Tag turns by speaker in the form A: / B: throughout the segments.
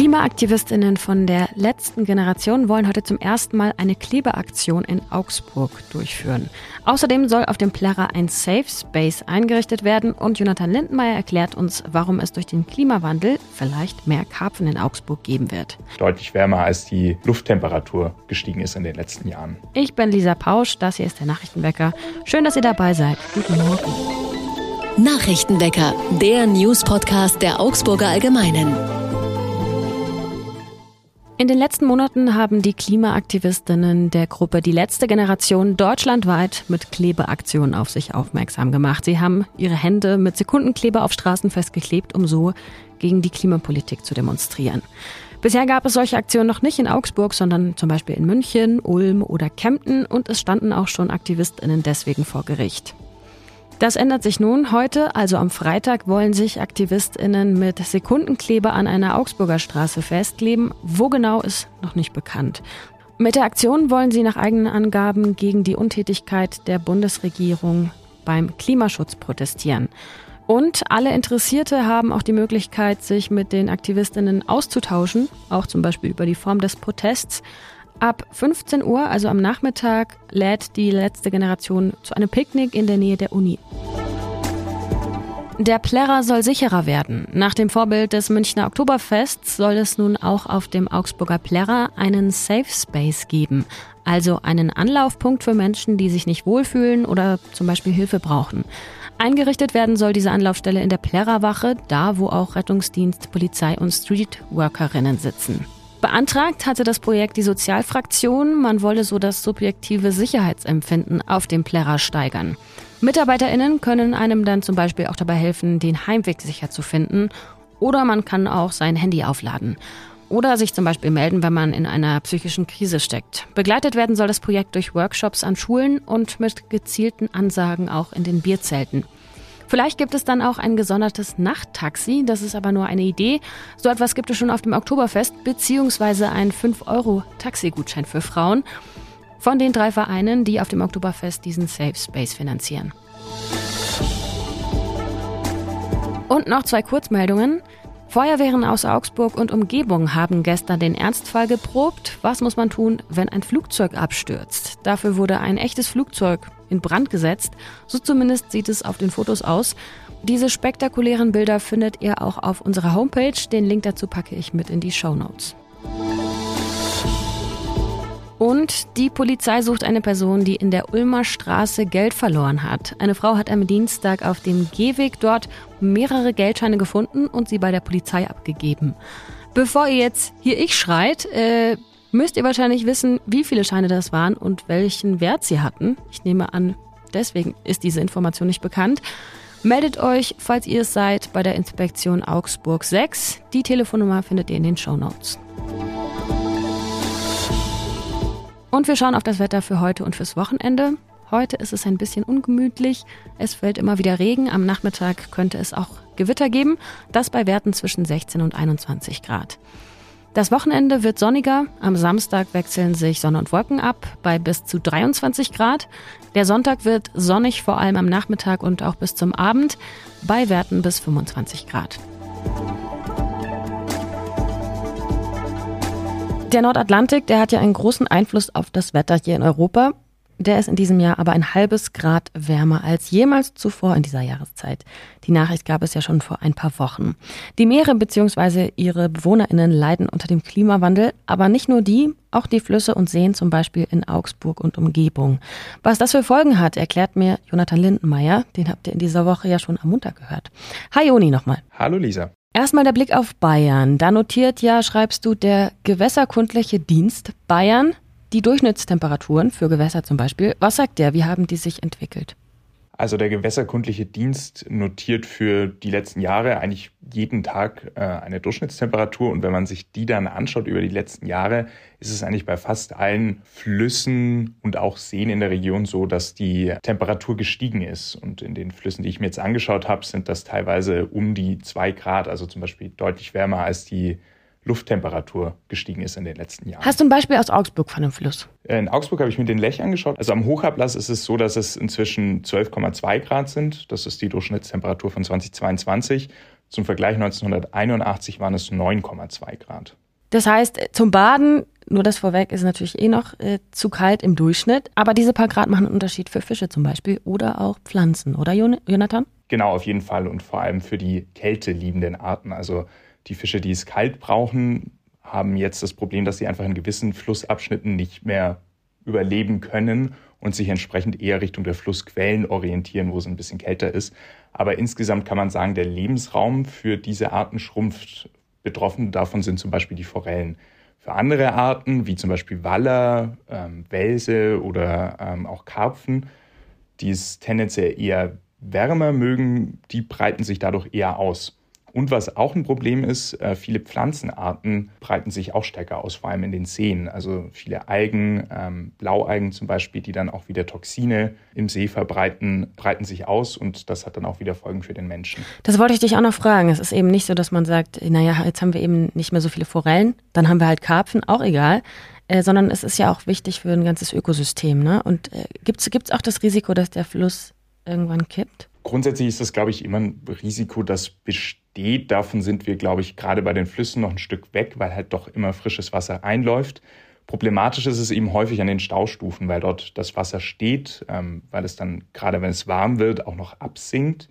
A: Klimaaktivistinnen von der letzten Generation wollen heute zum ersten Mal eine Klebeaktion in Augsburg durchführen. Außerdem soll auf dem Plärrer ein Safe Space eingerichtet werden und Jonathan Lindenmeier erklärt uns, warum es durch den Klimawandel vielleicht mehr Karpfen in Augsburg geben wird.
B: Deutlich wärmer als die Lufttemperatur gestiegen ist in den letzten Jahren.
A: Ich bin Lisa Pausch, das hier ist der Nachrichtenwecker. Schön, dass ihr dabei seid. Guten Morgen.
C: Nachrichtenwecker, der News-Podcast der Augsburger Allgemeinen.
A: In den letzten Monaten haben die Klimaaktivistinnen der Gruppe Die letzte Generation deutschlandweit mit Klebeaktionen auf sich aufmerksam gemacht. Sie haben ihre Hände mit Sekundenkleber auf Straßen festgeklebt, um so gegen die Klimapolitik zu demonstrieren. Bisher gab es solche Aktionen noch nicht in Augsburg, sondern zum Beispiel in München, Ulm oder Kempten und es standen auch schon Aktivistinnen deswegen vor Gericht. Das ändert sich nun. Heute, also am Freitag, wollen sich AktivistInnen mit Sekundenkleber an einer Augsburger Straße festkleben. Wo genau ist noch nicht bekannt. Mit der Aktion wollen sie nach eigenen Angaben gegen die Untätigkeit der Bundesregierung beim Klimaschutz protestieren. Und alle Interessierte haben auch die Möglichkeit, sich mit den Aktivistinnen auszutauschen, auch zum Beispiel über die Form des Protests. Ab 15 Uhr, also am Nachmittag, lädt die letzte Generation zu einem Picknick in der Nähe der Uni. Der Plärrer soll sicherer werden. Nach dem Vorbild des Münchner Oktoberfests soll es nun auch auf dem Augsburger Plärrer einen Safe Space geben, also einen Anlaufpunkt für Menschen, die sich nicht wohlfühlen oder zum Beispiel Hilfe brauchen. Eingerichtet werden soll diese Anlaufstelle in der Plärrerwache, da wo auch Rettungsdienst, Polizei und Streetworkerinnen sitzen. Beantragt hatte das Projekt die Sozialfraktion. Man wolle so das subjektive Sicherheitsempfinden auf dem Plärrer steigern. MitarbeiterInnen können einem dann zum Beispiel auch dabei helfen, den Heimweg sicher zu finden. Oder man kann auch sein Handy aufladen. Oder sich zum Beispiel melden, wenn man in einer psychischen Krise steckt. Begleitet werden soll das Projekt durch Workshops an Schulen und mit gezielten Ansagen auch in den Bierzelten. Vielleicht gibt es dann auch ein gesondertes Nachttaxi, das ist aber nur eine Idee. So etwas gibt es schon auf dem Oktoberfest, beziehungsweise einen 5-Euro-Taxigutschein für Frauen von den drei Vereinen, die auf dem Oktoberfest diesen Safe Space finanzieren. Und noch zwei Kurzmeldungen. Feuerwehren aus Augsburg und Umgebung haben gestern den Ernstfall geprobt. Was muss man tun, wenn ein Flugzeug abstürzt? Dafür wurde ein echtes Flugzeug in Brand gesetzt. So zumindest sieht es auf den Fotos aus. Diese spektakulären Bilder findet ihr auch auf unserer Homepage. Den Link dazu packe ich mit in die Show Notes. Und die Polizei sucht eine Person, die in der Ulmer Straße Geld verloren hat. Eine Frau hat am Dienstag auf dem Gehweg dort mehrere Geldscheine gefunden und sie bei der Polizei abgegeben. Bevor ihr jetzt hier ich schreit, äh, müsst ihr wahrscheinlich wissen, wie viele Scheine das waren und welchen Wert sie hatten. Ich nehme an, deswegen ist diese Information nicht bekannt. Meldet euch, falls ihr es seid, bei der Inspektion Augsburg 6. Die Telefonnummer findet ihr in den Show Notes. Und wir schauen auf das Wetter für heute und fürs Wochenende. Heute ist es ein bisschen ungemütlich. Es fällt immer wieder Regen. Am Nachmittag könnte es auch Gewitter geben. Das bei Werten zwischen 16 und 21 Grad. Das Wochenende wird sonniger. Am Samstag wechseln sich Sonne und Wolken ab bei bis zu 23 Grad. Der Sonntag wird sonnig, vor allem am Nachmittag und auch bis zum Abend bei Werten bis 25 Grad. Der Nordatlantik, der hat ja einen großen Einfluss auf das Wetter hier in Europa. Der ist in diesem Jahr aber ein halbes Grad wärmer als jemals zuvor in dieser Jahreszeit. Die Nachricht gab es ja schon vor ein paar Wochen. Die Meere bzw. ihre BewohnerInnen leiden unter dem Klimawandel, aber nicht nur die, auch die Flüsse und Seen zum Beispiel in Augsburg und Umgebung. Was das für Folgen hat, erklärt mir Jonathan Lindenmeier. Den habt ihr in dieser Woche ja schon am Montag gehört. Hi Joni nochmal.
B: Hallo Lisa.
A: Erstmal der Blick auf Bayern. Da notiert ja, schreibst du, der Gewässerkundliche Dienst Bayern die Durchschnittstemperaturen für Gewässer zum Beispiel. Was sagt der? Wie haben die sich entwickelt?
B: Also der Gewässerkundliche Dienst notiert für die letzten Jahre eigentlich jeden Tag äh, eine Durchschnittstemperatur. Und wenn man sich die dann anschaut über die letzten Jahre, ist es eigentlich bei fast allen Flüssen und auch Seen in der Region so, dass die Temperatur gestiegen ist. Und in den Flüssen, die ich mir jetzt angeschaut habe, sind das teilweise um die zwei Grad, also zum Beispiel deutlich wärmer als die Lufttemperatur gestiegen ist in den letzten Jahren.
A: Hast du ein Beispiel aus Augsburg von einem Fluss?
B: In Augsburg habe ich mir den Lech angeschaut. Also am Hochablass ist es so, dass es inzwischen 12,2 Grad sind. Das ist die Durchschnittstemperatur von 2022. Zum Vergleich 1981 waren es 9,2 Grad.
A: Das heißt, zum Baden, nur das vorweg, ist natürlich eh noch äh, zu kalt im Durchschnitt. Aber diese paar Grad machen einen Unterschied für Fische zum Beispiel oder auch Pflanzen, oder Jonathan?
B: Genau, auf jeden Fall. Und vor allem für die kälteliebenden Arten. Also die Fische, die es kalt brauchen, haben jetzt das Problem, dass sie einfach in gewissen Flussabschnitten nicht mehr überleben können und sich entsprechend eher Richtung der Flussquellen orientieren, wo es ein bisschen kälter ist. Aber insgesamt kann man sagen, der Lebensraum für diese Arten schrumpft. Betroffen davon sind zum Beispiel die Forellen. Für andere Arten, wie zum Beispiel Waller, ähm, Welse oder ähm, auch Karpfen, die es tendenziell eher wärmer mögen, die breiten sich dadurch eher aus. Und was auch ein Problem ist, äh, viele Pflanzenarten breiten sich auch stärker aus, vor allem in den Seen. Also viele Algen, ähm, Blaualgen zum Beispiel, die dann auch wieder Toxine im See verbreiten, breiten sich aus und das hat dann auch wieder Folgen für den Menschen.
A: Das wollte ich dich auch noch fragen. Es ist eben nicht so, dass man sagt, naja, jetzt haben wir eben nicht mehr so viele Forellen, dann haben wir halt Karpfen, auch egal. Äh, sondern es ist ja auch wichtig für ein ganzes Ökosystem. Ne? Und äh, gibt es auch das Risiko, dass der Fluss irgendwann kippt?
B: Grundsätzlich ist das, glaube ich, immer ein Risiko, das besteht. Davon sind wir, glaube ich, gerade bei den Flüssen noch ein Stück weg, weil halt doch immer frisches Wasser einläuft. Problematisch ist es eben häufig an den Staustufen, weil dort das Wasser steht, ähm, weil es dann, gerade wenn es warm wird, auch noch absinkt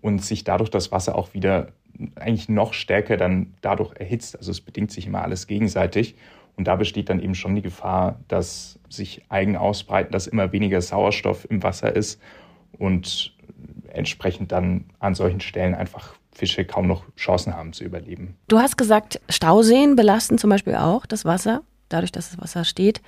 B: und sich dadurch das Wasser auch wieder eigentlich noch stärker dann dadurch erhitzt. Also es bedingt sich immer alles gegenseitig. Und da besteht dann eben schon die Gefahr, dass sich Algen ausbreiten, dass immer weniger Sauerstoff im Wasser ist und entsprechend dann an solchen Stellen einfach Fische kaum noch Chancen haben zu überleben.
A: Du hast gesagt, Stauseen belasten zum Beispiel auch das Wasser, dadurch, dass das Wasser steht,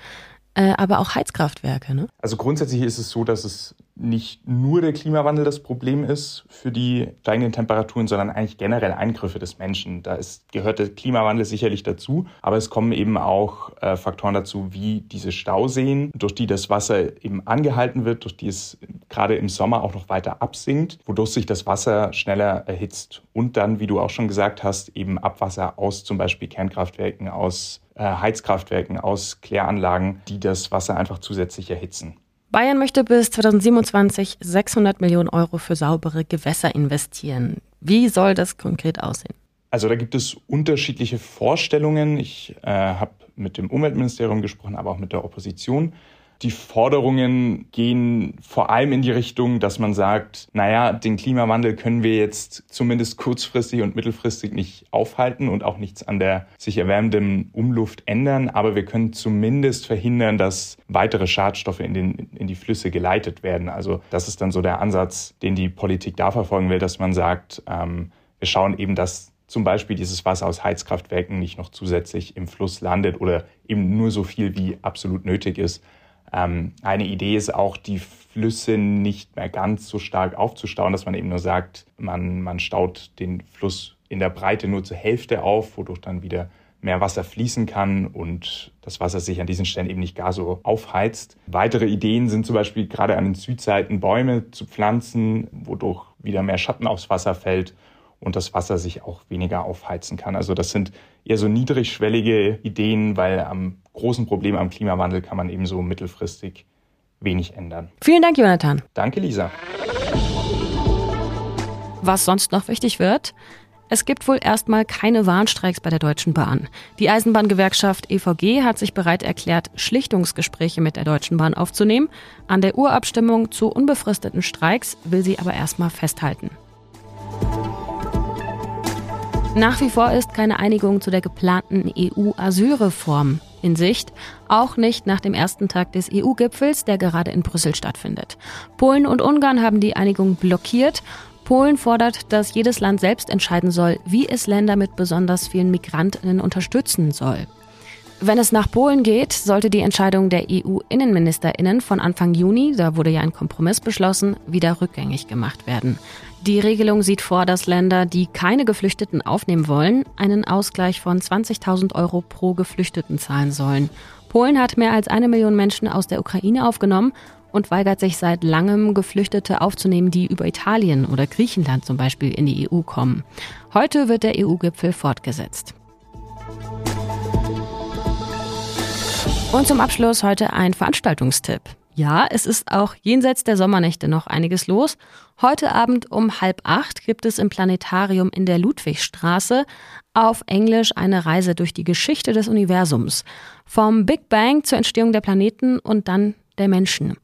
A: äh, aber auch Heizkraftwerke. Ne?
B: Also grundsätzlich ist es so, dass es nicht nur der Klimawandel das Problem ist für die steigenden Temperaturen, sondern eigentlich generell Eingriffe des Menschen. Da ist, gehört der Klimawandel sicherlich dazu, aber es kommen eben auch äh, Faktoren dazu, wie diese Stauseen, durch die das Wasser eben angehalten wird, durch die es gerade im Sommer auch noch weiter absinkt, wodurch sich das Wasser schneller erhitzt. Und dann, wie du auch schon gesagt hast, eben Abwasser aus zum Beispiel Kernkraftwerken, aus äh, Heizkraftwerken, aus Kläranlagen, die das Wasser einfach zusätzlich erhitzen.
A: Bayern möchte bis 2027 600 Millionen Euro für saubere Gewässer investieren. Wie soll das konkret aussehen?
B: Also da gibt es unterschiedliche Vorstellungen. Ich äh, habe mit dem Umweltministerium gesprochen, aber auch mit der Opposition. Die Forderungen gehen vor allem in die Richtung, dass man sagt, naja, den Klimawandel können wir jetzt zumindest kurzfristig und mittelfristig nicht aufhalten und auch nichts an der sich erwärmenden Umluft ändern, aber wir können zumindest verhindern, dass weitere Schadstoffe in, den, in die Flüsse geleitet werden. Also das ist dann so der Ansatz, den die Politik da verfolgen will, dass man sagt, ähm, wir schauen eben, dass zum Beispiel dieses Wasser aus Heizkraftwerken nicht noch zusätzlich im Fluss landet oder eben nur so viel wie absolut nötig ist. Ähm, eine Idee ist auch, die Flüsse nicht mehr ganz so stark aufzustauen, dass man eben nur sagt, man, man staut den Fluss in der Breite nur zur Hälfte auf, wodurch dann wieder mehr Wasser fließen kann und das Wasser sich an diesen Stellen eben nicht gar so aufheizt. Weitere Ideen sind zum Beispiel gerade an den Südseiten Bäume zu pflanzen, wodurch wieder mehr Schatten aufs Wasser fällt und das Wasser sich auch weniger aufheizen kann. Also das sind eher so niedrigschwellige Ideen, weil am großen Problem am Klimawandel kann man eben so mittelfristig wenig ändern.
A: Vielen Dank, Jonathan.
B: Danke, Lisa.
A: Was sonst noch wichtig wird, es gibt wohl erstmal keine Warnstreiks bei der Deutschen Bahn. Die Eisenbahngewerkschaft EVG hat sich bereit erklärt, Schlichtungsgespräche mit der Deutschen Bahn aufzunehmen. An der Urabstimmung zu unbefristeten Streiks will sie aber erstmal festhalten. Nach wie vor ist keine Einigung zu der geplanten EU-Asylreform in Sicht, auch nicht nach dem ersten Tag des EU-Gipfels, der gerade in Brüssel stattfindet. Polen und Ungarn haben die Einigung blockiert. Polen fordert, dass jedes Land selbst entscheiden soll, wie es Länder mit besonders vielen Migrantinnen unterstützen soll. Wenn es nach Polen geht, sollte die Entscheidung der EU-Innenministerinnen von Anfang Juni, da wurde ja ein Kompromiss beschlossen, wieder rückgängig gemacht werden. Die Regelung sieht vor, dass Länder, die keine Geflüchteten aufnehmen wollen, einen Ausgleich von 20.000 Euro pro Geflüchteten zahlen sollen. Polen hat mehr als eine Million Menschen aus der Ukraine aufgenommen und weigert sich seit langem, Geflüchtete aufzunehmen, die über Italien oder Griechenland zum Beispiel in die EU kommen. Heute wird der EU-Gipfel fortgesetzt. Und zum Abschluss heute ein Veranstaltungstipp. Ja, es ist auch jenseits der Sommernächte noch einiges los. Heute Abend um halb acht gibt es im Planetarium in der Ludwigstraße auf Englisch eine Reise durch die Geschichte des Universums. Vom Big Bang zur Entstehung der Planeten und dann der Menschen.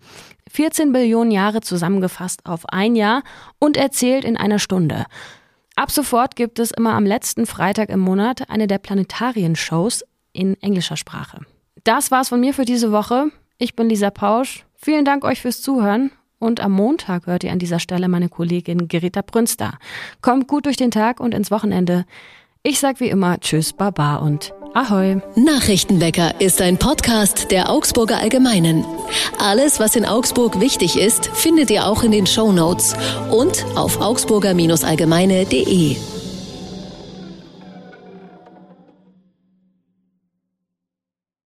A: 14 Billionen Jahre zusammengefasst auf ein Jahr und erzählt in einer Stunde. Ab sofort gibt es immer am letzten Freitag im Monat eine der Planetarien-Shows in englischer Sprache. Das war's von mir für diese Woche. Ich bin Lisa Pausch. Vielen Dank euch fürs Zuhören. Und am Montag hört ihr an dieser Stelle meine Kollegin Gerita Brünster. Kommt gut durch den Tag und ins Wochenende. Ich sag wie immer Tschüss, Baba und Ahoi.
C: Nachrichtenwecker ist ein Podcast der Augsburger Allgemeinen. Alles, was in Augsburg wichtig ist, findet ihr auch in den Show Notes und auf augsburger-allgemeine.de.